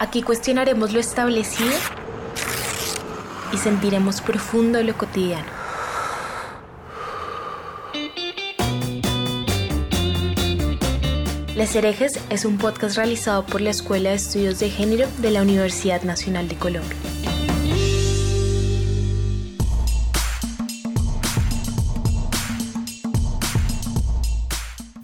Aquí cuestionaremos lo establecido y sentiremos profundo lo cotidiano. Les Herejes es un podcast realizado por la Escuela de Estudios de Género de la Universidad Nacional de Colombia.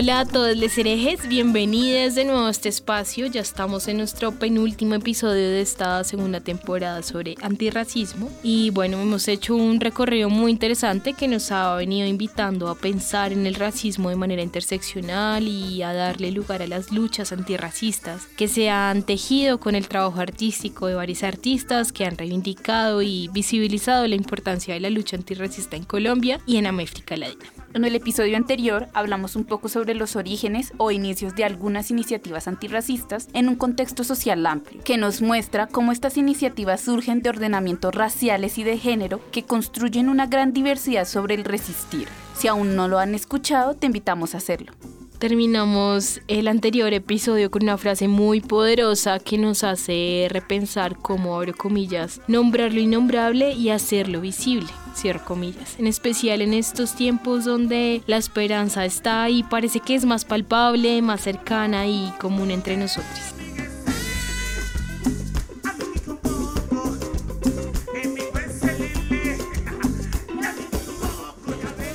Hola a todos les herejes, bienvenidos de nuevo a este espacio. Ya estamos en nuestro penúltimo episodio de esta segunda temporada sobre antirracismo. Y bueno, hemos hecho un recorrido muy interesante que nos ha venido invitando a pensar en el racismo de manera interseccional y a darle lugar a las luchas antirracistas que se han tejido con el trabajo artístico de varios artistas que han reivindicado y visibilizado la importancia de la lucha antirracista en Colombia y en América Latina. En el episodio anterior hablamos un poco sobre los orígenes o inicios de algunas iniciativas antirracistas en un contexto social amplio, que nos muestra cómo estas iniciativas surgen de ordenamientos raciales y de género que construyen una gran diversidad sobre el resistir. Si aún no lo han escuchado, te invitamos a hacerlo. Terminamos el anterior episodio con una frase muy poderosa que nos hace repensar cómo, abro comillas, nombrar lo innombrable y hacerlo visible, En especial en estos tiempos donde la esperanza está y parece que es más palpable, más cercana y común entre nosotros.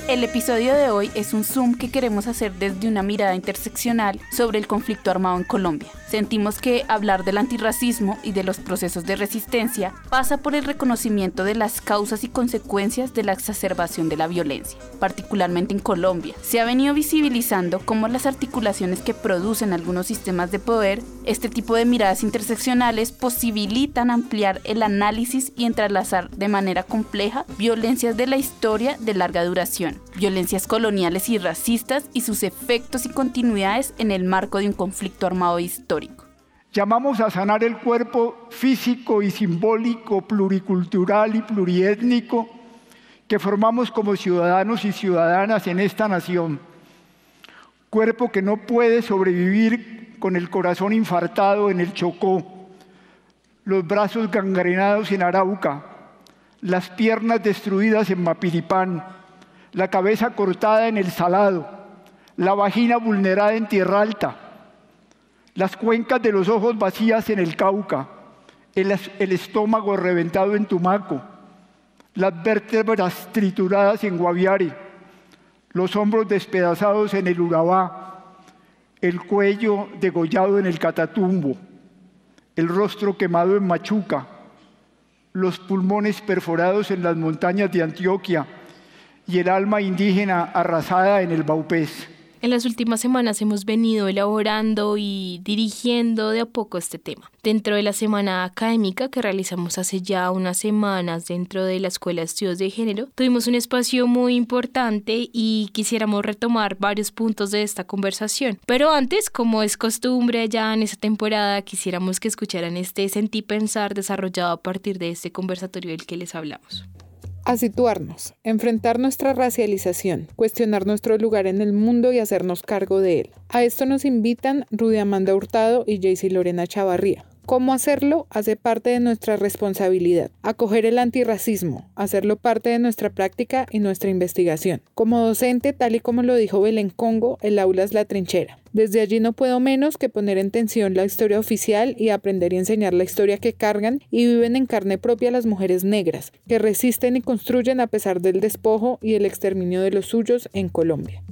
El episodio de hoy es un zoom que queremos hacer desde una mirada interseccional sobre el conflicto armado en Colombia. Sentimos que hablar del antirracismo y de los procesos de resistencia pasa por el reconocimiento de las causas y consecuencias de la exacerbación de la violencia, particularmente en Colombia. Se ha venido visibilizando cómo las articulaciones que producen algunos sistemas de poder, este tipo de miradas interseccionales posibilitan ampliar el análisis y entrelazar de manera compleja violencias de la historia de larga duración violencias coloniales y racistas y sus efectos y continuidades en el marco de un conflicto armado histórico. Llamamos a sanar el cuerpo físico y simbólico, pluricultural y pluriétnico que formamos como ciudadanos y ciudadanas en esta nación. Cuerpo que no puede sobrevivir con el corazón infartado en el Chocó, los brazos gangrenados en Arauca, las piernas destruidas en Mapiripán, la cabeza cortada en el salado, la vagina vulnerada en tierra alta, las cuencas de los ojos vacías en el Cauca, el, estómago reventado en Tumaco, las vértebras trituradas en Guaviare, los hombros despedazados en el Urabá, el cuello degollado en el Catatumbo, el rostro quemado en Machuca, los pulmones perforados en las montañas de Antioquia, y el alma indígena arrasada en el Baupés. En las últimas semanas hemos venido elaborando y dirigiendo de a poco este tema. Dentro de la semana académica que realizamos hace ya unas semanas dentro de la Escuela de Estudios de Género, tuvimos un espacio muy importante y quisiéramos retomar varios puntos de esta conversación. Pero antes, como es costumbre ya en esta temporada, quisiéramos que escucharan este sentí pensar desarrollado a partir de este conversatorio del que les hablamos. A situarnos, enfrentar nuestra racialización, cuestionar nuestro lugar en el mundo y hacernos cargo de él. A esto nos invitan Rudy Amanda Hurtado y Jaycee Lorena Chavarría. ¿Cómo hacerlo? Hace parte de nuestra responsabilidad. Acoger el antirracismo, hacerlo parte de nuestra práctica y nuestra investigación. Como docente, tal y como lo dijo Belén Congo, el aula es la trinchera. Desde allí no puedo menos que poner en tensión la historia oficial y aprender y enseñar la historia que cargan y viven en carne propia las mujeres negras, que resisten y construyen a pesar del despojo y el exterminio de los suyos en Colombia.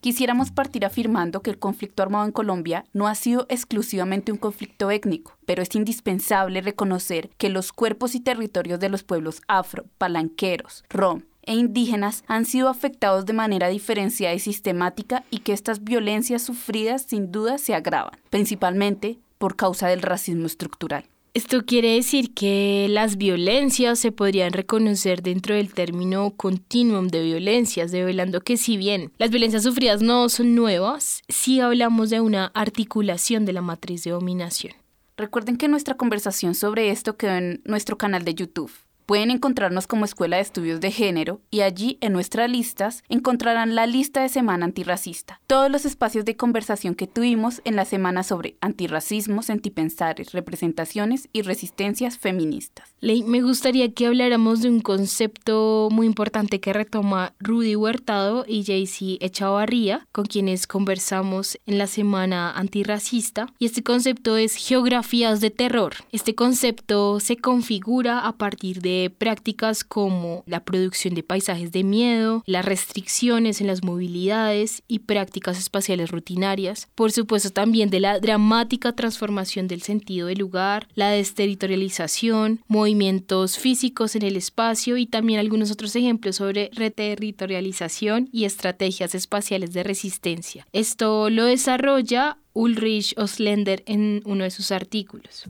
Quisiéramos partir afirmando que el conflicto armado en Colombia no ha sido exclusivamente un conflicto étnico, pero es indispensable reconocer que los cuerpos y territorios de los pueblos afro, palanqueros, rom, e indígenas han sido afectados de manera diferenciada y sistemática y que estas violencias sufridas sin duda se agravan, principalmente por causa del racismo estructural. Esto quiere decir que las violencias se podrían reconocer dentro del término continuum de violencias, develando que si bien las violencias sufridas no son nuevas, sí hablamos de una articulación de la matriz de dominación. Recuerden que nuestra conversación sobre esto quedó en nuestro canal de YouTube. Pueden encontrarnos como Escuela de Estudios de Género y allí en nuestras listas encontrarán la lista de Semana Antirracista, todos los espacios de conversación que tuvimos en la semana sobre antirracismo, sentipensares, representaciones y resistencias feministas. Ley, me gustaría que habláramos de un concepto muy importante que retoma Rudy Huertado y Jaycee Echavarría, con quienes conversamos en la Semana Antirracista, y este concepto es geografías de terror. Este concepto se configura a partir de prácticas como la producción de paisajes de miedo, las restricciones en las movilidades y prácticas espaciales rutinarias, por supuesto también de la dramática transformación del sentido del lugar, la desterritorialización, movimientos físicos en el espacio y también algunos otros ejemplos sobre reterritorialización y estrategias espaciales de resistencia. Esto lo desarrolla Ulrich Oslender en uno de sus artículos.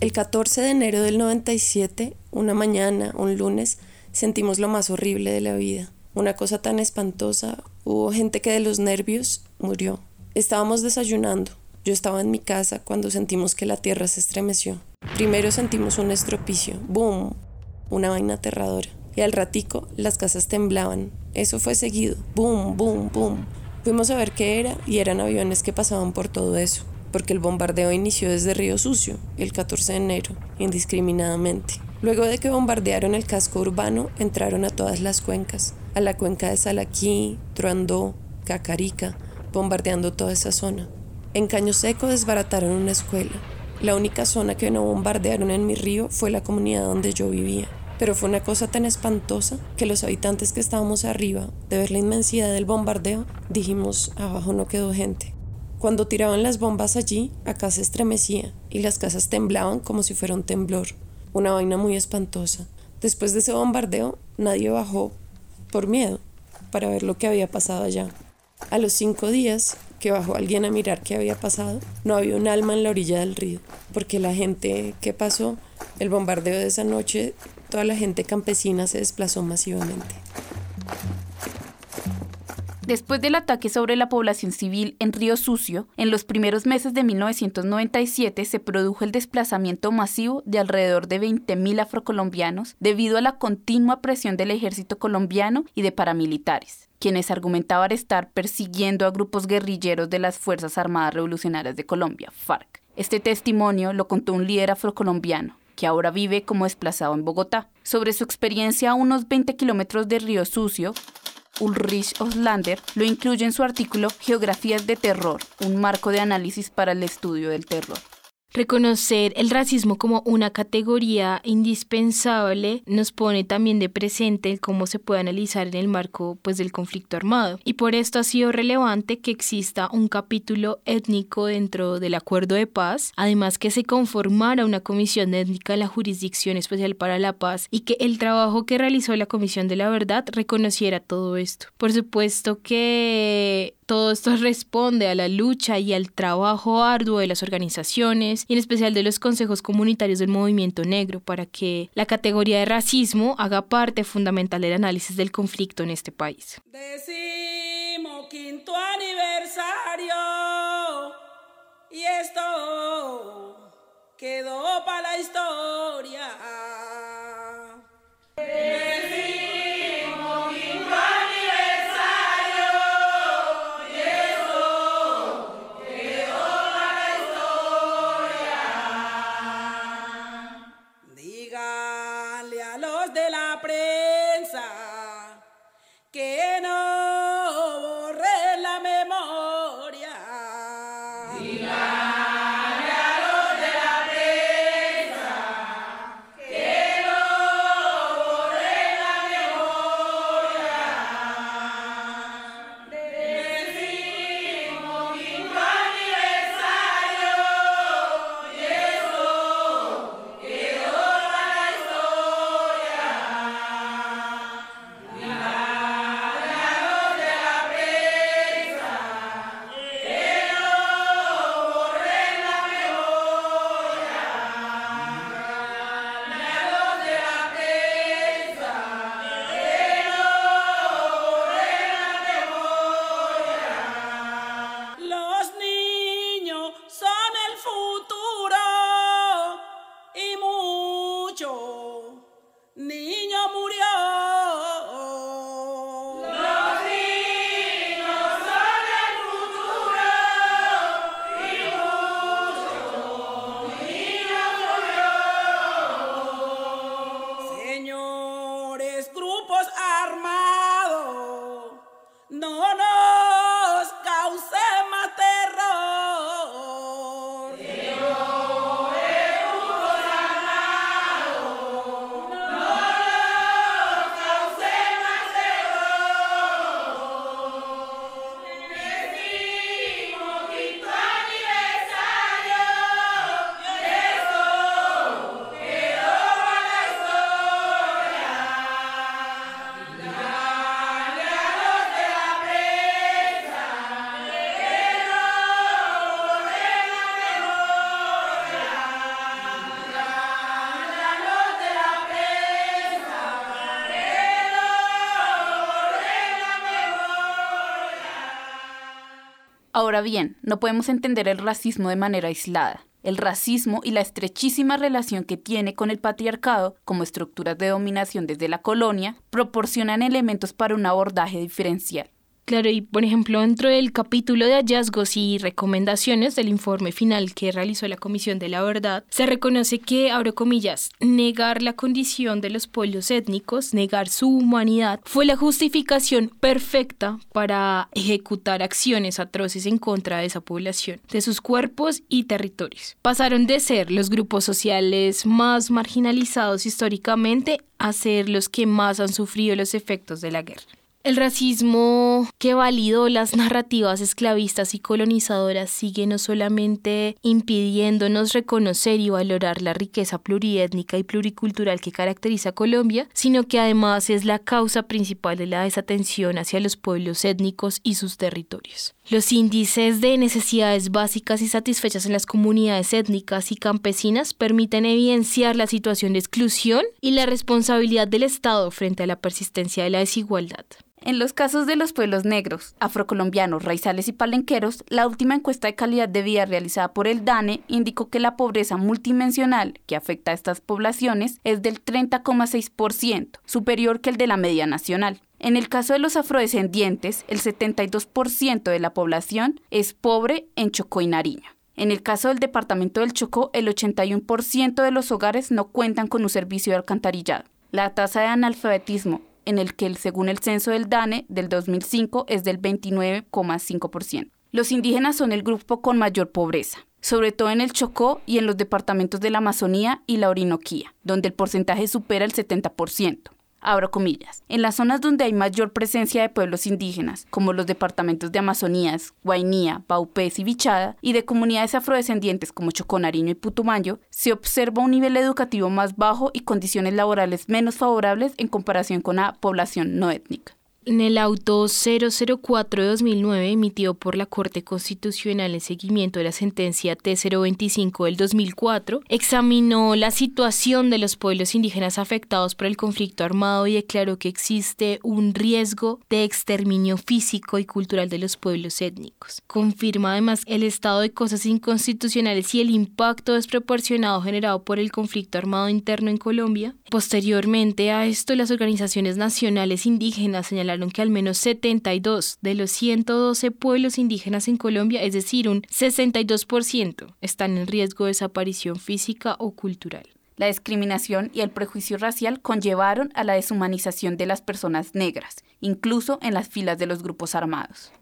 El 14 de enero del 97, una mañana, un lunes, sentimos lo más horrible de la vida. Una cosa tan espantosa, hubo gente que de los nervios murió. Estábamos desayunando. Yo estaba en mi casa cuando sentimos que la tierra se estremeció. Primero sentimos un estropicio, boom, una vaina aterradora. Y al ratico las casas temblaban. Eso fue seguido, boom, boom, boom. Fuimos a ver qué era y eran aviones que pasaban por todo eso porque el bombardeo inició desde Río Sucio, el 14 de enero, indiscriminadamente. Luego de que bombardearon el casco urbano, entraron a todas las cuencas, a la cuenca de Salaquí, Truandó, Cacarica, bombardeando toda esa zona. En Caño Seco desbarataron una escuela. La única zona que no bombardearon en mi río fue la comunidad donde yo vivía. Pero fue una cosa tan espantosa que los habitantes que estábamos arriba, de ver la inmensidad del bombardeo, dijimos, abajo no quedó gente. Cuando tiraban las bombas allí, acá se estremecía y las casas temblaban como si fuera un temblor, una vaina muy espantosa. Después de ese bombardeo, nadie bajó por miedo para ver lo que había pasado allá. A los cinco días que bajó alguien a mirar qué había pasado, no había un alma en la orilla del río, porque la gente que pasó, el bombardeo de esa noche, toda la gente campesina se desplazó masivamente. Después del ataque sobre la población civil en Río Sucio, en los primeros meses de 1997 se produjo el desplazamiento masivo de alrededor de 20.000 afrocolombianos debido a la continua presión del ejército colombiano y de paramilitares, quienes argumentaban estar persiguiendo a grupos guerrilleros de las Fuerzas Armadas Revolucionarias de Colombia, FARC. Este testimonio lo contó un líder afrocolombiano, que ahora vive como desplazado en Bogotá. Sobre su experiencia a unos 20 kilómetros de Río Sucio, Ulrich Oslander lo incluye en su artículo Geografías de Terror, un marco de análisis para el estudio del terror. Reconocer el racismo como una categoría indispensable nos pone también de presente cómo se puede analizar en el marco pues, del conflicto armado. Y por esto ha sido relevante que exista un capítulo étnico dentro del acuerdo de paz, además que se conformara una comisión étnica en la Jurisdicción Especial para la Paz y que el trabajo que realizó la Comisión de la Verdad reconociera todo esto. Por supuesto que todo esto responde a la lucha y al trabajo arduo de las organizaciones y en especial de los consejos comunitarios del movimiento negro para que la categoría de racismo haga parte fundamental del análisis del conflicto en este país. Decimo quinto aniversario y esto quedó para la historia. Ahora bien, no podemos entender el racismo de manera aislada. El racismo y la estrechísima relación que tiene con el patriarcado como estructuras de dominación desde la colonia proporcionan elementos para un abordaje diferencial. Claro, y por ejemplo, dentro del capítulo de hallazgos y recomendaciones del informe final que realizó la Comisión de la Verdad, se reconoce que, abro comillas, negar la condición de los pueblos étnicos, negar su humanidad, fue la justificación perfecta para ejecutar acciones atroces en contra de esa población, de sus cuerpos y territorios. Pasaron de ser los grupos sociales más marginalizados históricamente a ser los que más han sufrido los efectos de la guerra. El racismo que validó las narrativas esclavistas y colonizadoras sigue no solamente impidiéndonos reconocer y valorar la riqueza pluriétnica y pluricultural que caracteriza a Colombia, sino que además es la causa principal de la desatención hacia los pueblos étnicos y sus territorios. Los índices de necesidades básicas y satisfechas en las comunidades étnicas y campesinas permiten evidenciar la situación de exclusión y la responsabilidad del Estado frente a la persistencia de la desigualdad. En los casos de los pueblos negros, afrocolombianos, raizales y palenqueros, la última encuesta de calidad de vida realizada por el DANE indicó que la pobreza multidimensional que afecta a estas poblaciones es del 30,6%, superior que el de la media nacional. En el caso de los afrodescendientes, el 72% de la población es pobre en Chocó y Nariño. En el caso del departamento del Chocó, el 81% de los hogares no cuentan con un servicio de alcantarillado. La tasa de analfabetismo en el que según el censo del DANE del 2005 es del 29,5%. Los indígenas son el grupo con mayor pobreza, sobre todo en el Chocó y en los departamentos de la Amazonía y la Orinoquía, donde el porcentaje supera el 70% abro comillas, en las zonas donde hay mayor presencia de pueblos indígenas, como los departamentos de Amazonías, Guainía, Baupés y Bichada, y de comunidades afrodescendientes como Choconariño y Putumayo, se observa un nivel educativo más bajo y condiciones laborales menos favorables en comparación con la población no étnica. En el auto 004 de 2009 emitido por la Corte Constitucional en seguimiento de la sentencia T025 del 2004, examinó la situación de los pueblos indígenas afectados por el conflicto armado y declaró que existe un riesgo de exterminio físico y cultural de los pueblos étnicos. Confirma además el estado de cosas inconstitucionales y el impacto desproporcionado generado por el conflicto armado interno en Colombia. Posteriormente a esto, las organizaciones nacionales indígenas señalaron que al menos 72 de los 112 pueblos indígenas en Colombia, es decir, un 62%, están en riesgo de desaparición física o cultural. La discriminación y el prejuicio racial conllevaron a la deshumanización de las personas negras, incluso en las filas de los grupos armados.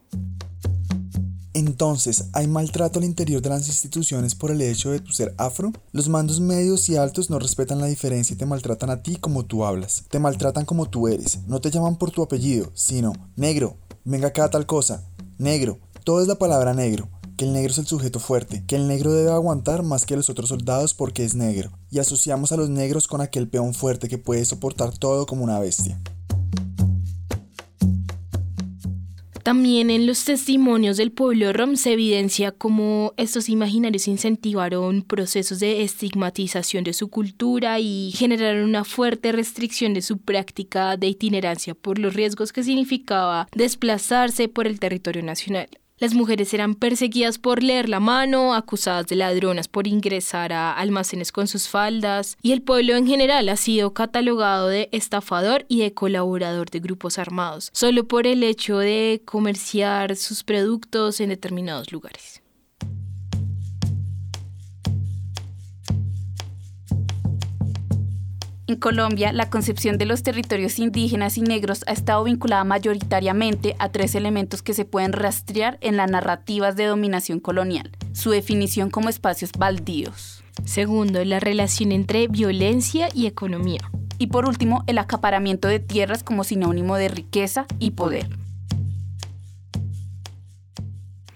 Entonces, ¿hay maltrato al interior de las instituciones por el hecho de tu ser afro? Los mandos medios y altos no respetan la diferencia y te maltratan a ti como tú hablas. Te maltratan como tú eres. No te llaman por tu apellido, sino negro, venga acá tal cosa, negro. Todo es la palabra negro. Que el negro es el sujeto fuerte, que el negro debe aguantar más que los otros soldados porque es negro. Y asociamos a los negros con aquel peón fuerte que puede soportar todo como una bestia. También en los testimonios del pueblo rom se evidencia cómo estos imaginarios incentivaron procesos de estigmatización de su cultura y generaron una fuerte restricción de su práctica de itinerancia por los riesgos que significaba desplazarse por el territorio nacional. Las mujeres eran perseguidas por leer la mano, acusadas de ladronas por ingresar a almacenes con sus faldas, y el pueblo en general ha sido catalogado de estafador y de colaborador de grupos armados, solo por el hecho de comerciar sus productos en determinados lugares. En Colombia, la concepción de los territorios indígenas y negros ha estado vinculada mayoritariamente a tres elementos que se pueden rastrear en las narrativas de dominación colonial. Su definición como espacios baldíos. Segundo, la relación entre violencia y economía. Y por último, el acaparamiento de tierras como sinónimo de riqueza y poder.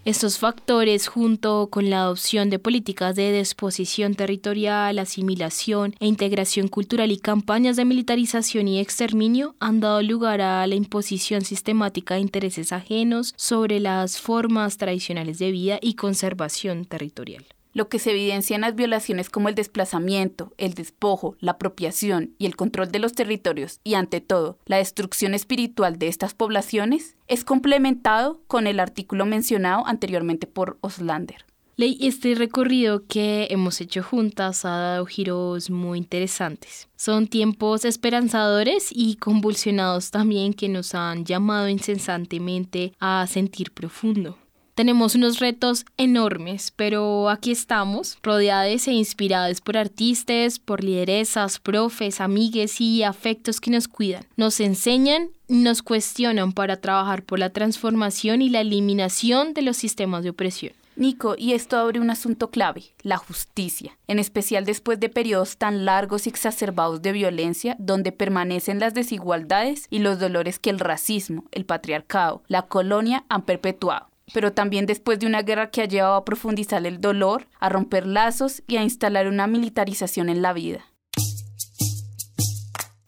Estos factores, junto con la adopción de políticas de disposición territorial, asimilación e integración cultural y campañas de militarización y exterminio, han dado lugar a la imposición sistemática de intereses ajenos sobre las formas tradicionales de vida y conservación territorial lo que se evidencia en las violaciones como el desplazamiento, el despojo, la apropiación y el control de los territorios y ante todo la destrucción espiritual de estas poblaciones, es complementado con el artículo mencionado anteriormente por Oslander. Ley, este recorrido que hemos hecho juntas ha dado giros muy interesantes. Son tiempos esperanzadores y convulsionados también que nos han llamado incesantemente a sentir profundo. Tenemos unos retos enormes, pero aquí estamos, rodeados e inspirados por artistas, por lideresas, profes, amigues y afectos que nos cuidan. Nos enseñan nos cuestionan para trabajar por la transformación y la eliminación de los sistemas de opresión. Nico, y esto abre un asunto clave, la justicia, en especial después de periodos tan largos y exacerbados de violencia, donde permanecen las desigualdades y los dolores que el racismo, el patriarcado, la colonia han perpetuado pero también después de una guerra que ha llevado a profundizar el dolor, a romper lazos y a instalar una militarización en la vida.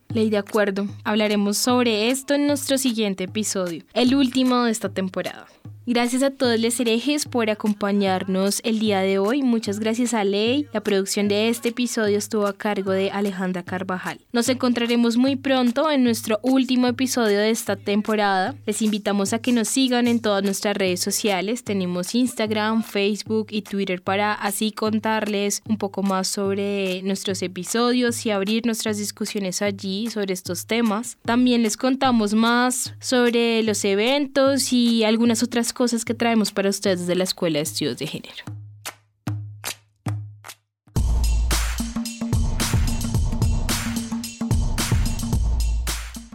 Ley de acuerdo, hablaremos sobre esto en nuestro siguiente episodio, el último de esta temporada. Gracias a todos los herejes por acompañarnos el día de hoy. Muchas gracias a Ley. La producción de este episodio estuvo a cargo de Alejandra Carvajal. Nos encontraremos muy pronto en nuestro último episodio de esta temporada. Les invitamos a que nos sigan en todas nuestras redes sociales. Tenemos Instagram, Facebook y Twitter para así contarles un poco más sobre nuestros episodios y abrir nuestras discusiones allí sobre estos temas. También les contamos más sobre los eventos y algunas otras cosas que traemos para ustedes de la Escuela de Estudios de Género.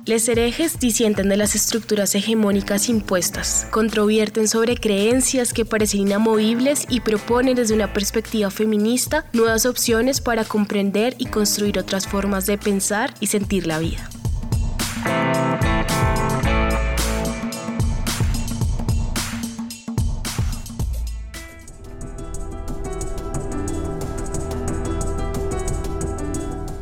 Les herejes disienten de las estructuras hegemónicas impuestas, controvierten sobre creencias que parecen inamovibles y proponen desde una perspectiva feminista nuevas opciones para comprender y construir otras formas de pensar y sentir la vida.